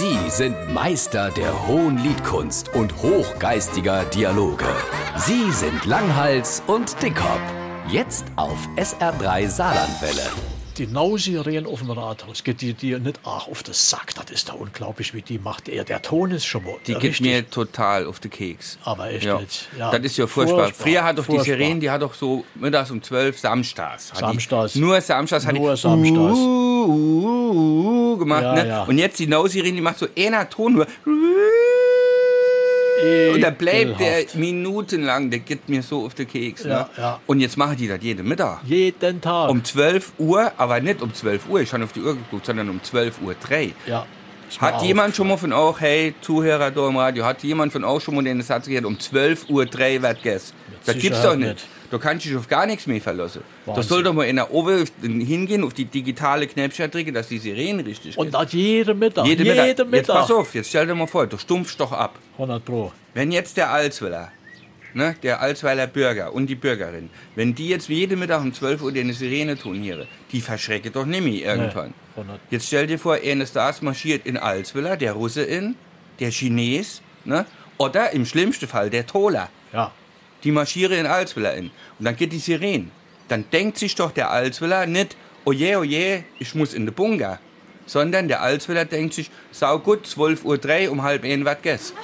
Sie sind Meister der hohen Liedkunst und hochgeistiger Dialoge. Sie sind Langhals und Dickhop. Jetzt auf SR3 Saarlandwelle. Die Nausirien auf dem Rathaus geht die dir nicht auch auf das Sack. Das ist da unglaublich, wie die macht. Er, der Ton ist schon mal Die geht mir total auf den Keks. Aber echt Ja. jetzt. Ja. Das ist ja furchtbar. Furchtbar, Früher hat doch die furchtbar. Sirene, die hat doch so mittags um 12 samstags. Samstags. Nur samstags hat Nur die samstags. Uh, uh, uh, uh, gemacht. Ja, ne? ja. Und jetzt die No-Sirene, die macht so einer Ton nur. Und da bleibt der Ekelhaft. minutenlang, der geht mir so auf den Keks. Ne? Ja, ja. Und jetzt machen die das jeden Mittag. Jeden Tag. Um 12 Uhr, aber nicht um 12 Uhr, ich habe auf die Uhr geguckt, sondern um 12 Uhr 3. ja. Hat jemand schon mal von euch, hey, Zuhörer da im Radio, hat jemand von euch schon mal den Satz gehört, um 12 Uhr 3 wird gegessen? Das gibt's doch Sicherheit nicht. nicht. Du kannst dich auf gar nichts mehr verlassen. Das Wahnsinn. soll doch mal in der Ober hingehen, auf die digitale Knäpfchen drücken, dass die Sirenen richtig Und das jeden Mittag. Jede jeden Mittag. Mittag. Jetzt pass auf, jetzt stell dir mal vor, du stumpfst doch ab. 100 Pro. Wenn jetzt der Alsweiler, ne, der Alsweiler Bürger und die Bürgerin, wenn die jetzt jede Mittag um 12 Uhr eine Sirene tun hier, die verschrecken doch nicht mehr irgendwann. Nee, 100. Jetzt stell dir vor, einer Stars marschiert in Alsweiler, der Russe in, der Chines, ne, oder im schlimmsten Fall der Toler. Ja. Die marschieren in Alsweiler in. Und dann geht die Sirene. Dann denkt sich doch der Alsweiler nicht, oje, oje, ich muss in den Bunker. Sondern der Alsweiler denkt sich, sau gut, 12 Uhr 3, um halb ein was gegessen.